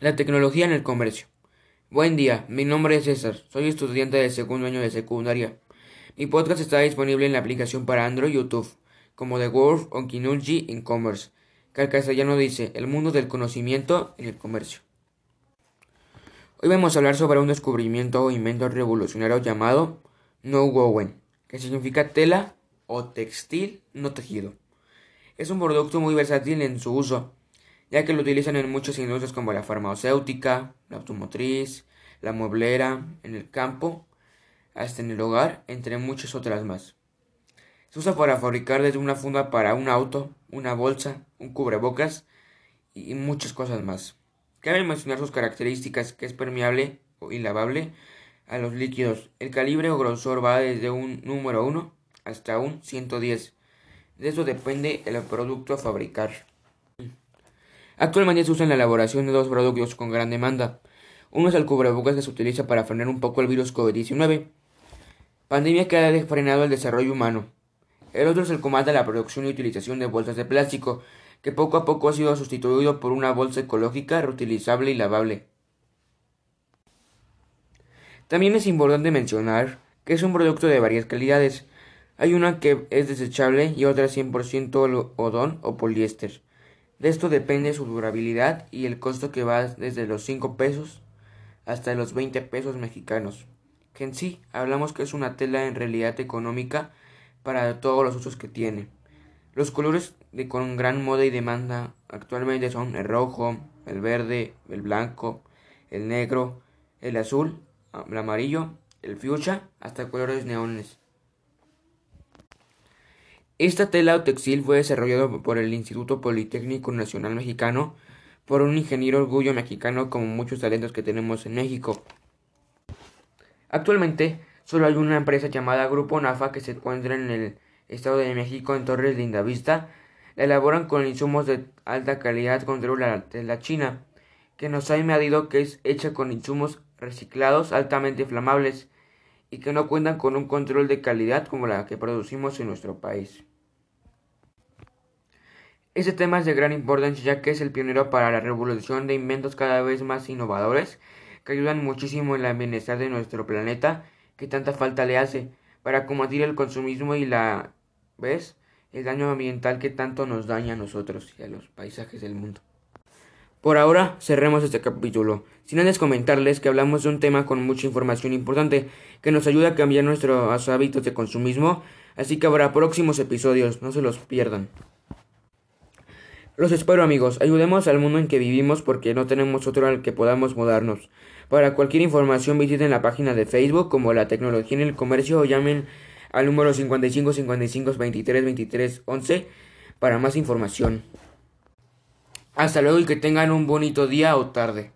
La tecnología en el comercio. Buen día, mi nombre es César, soy estudiante del segundo año de secundaria. Mi podcast está disponible en la aplicación para Android y YouTube, como The World of Kinology in Commerce, que al castellano dice El mundo del conocimiento en el comercio. Hoy vamos a hablar sobre un descubrimiento o invento revolucionario llamado No Woven, que significa tela o textil no tejido. Es un producto muy versátil en su uso, ya que lo utilizan en muchas industrias como la farmacéutica, la automotriz, la mueblera, en el campo, hasta en el hogar, entre muchas otras más. Se usa para fabricar desde una funda para un auto, una bolsa, un cubrebocas y muchas cosas más. Cabe mencionar sus características que es permeable y lavable a los líquidos. El calibre o grosor va desde un número 1 hasta un 110. De eso depende el producto a fabricar. Actualmente se usa en la elaboración de dos productos con gran demanda. Uno es el cubrebocas que se utiliza para frenar un poco el virus COVID-19, pandemia que ha frenado el desarrollo humano. El otro es el combate a la producción y utilización de bolsas de plástico, que poco a poco ha sido sustituido por una bolsa ecológica, reutilizable y lavable. También es importante mencionar que es un producto de varias calidades. Hay una que es desechable y otra 100% odón o poliéster. De esto depende su durabilidad y el costo que va desde los 5 pesos hasta los 20 pesos mexicanos. Que en sí hablamos que es una tela en realidad económica para todos los usos que tiene. Los colores con gran moda y demanda actualmente son el rojo, el verde, el blanco, el negro, el azul, el amarillo, el fuchsia, hasta colores neones. Esta tela o textil fue desarrollado por el Instituto Politécnico Nacional Mexicano por un ingeniero orgullo mexicano como muchos talentos que tenemos en México. Actualmente solo hay una empresa llamada Grupo NAFA que se encuentra en el Estado de México en Torres Lindavista. La elaboran con insumos de alta calidad contra la tela china, que nos ha añadido que es hecha con insumos reciclados altamente inflamables y que no cuentan con un control de calidad como la que producimos en nuestro país. Este tema es de gran importancia ya que es el pionero para la revolución de inventos cada vez más innovadores que ayudan muchísimo en el bienestar de nuestro planeta que tanta falta le hace para combatir el consumismo y la vez el daño ambiental que tanto nos daña a nosotros y a los paisajes del mundo. Por ahora cerremos este capítulo, sin antes comentarles que hablamos de un tema con mucha información importante que nos ayuda a cambiar nuestros hábitos de consumismo, así que habrá próximos episodios, no se los pierdan. Los espero amigos, ayudemos al mundo en que vivimos porque no tenemos otro al que podamos mudarnos. Para cualquier información visiten la página de Facebook como La Tecnología en el Comercio o llamen al número 55 55 23 23 11 para más información. Hasta luego y que tengan un bonito día o tarde.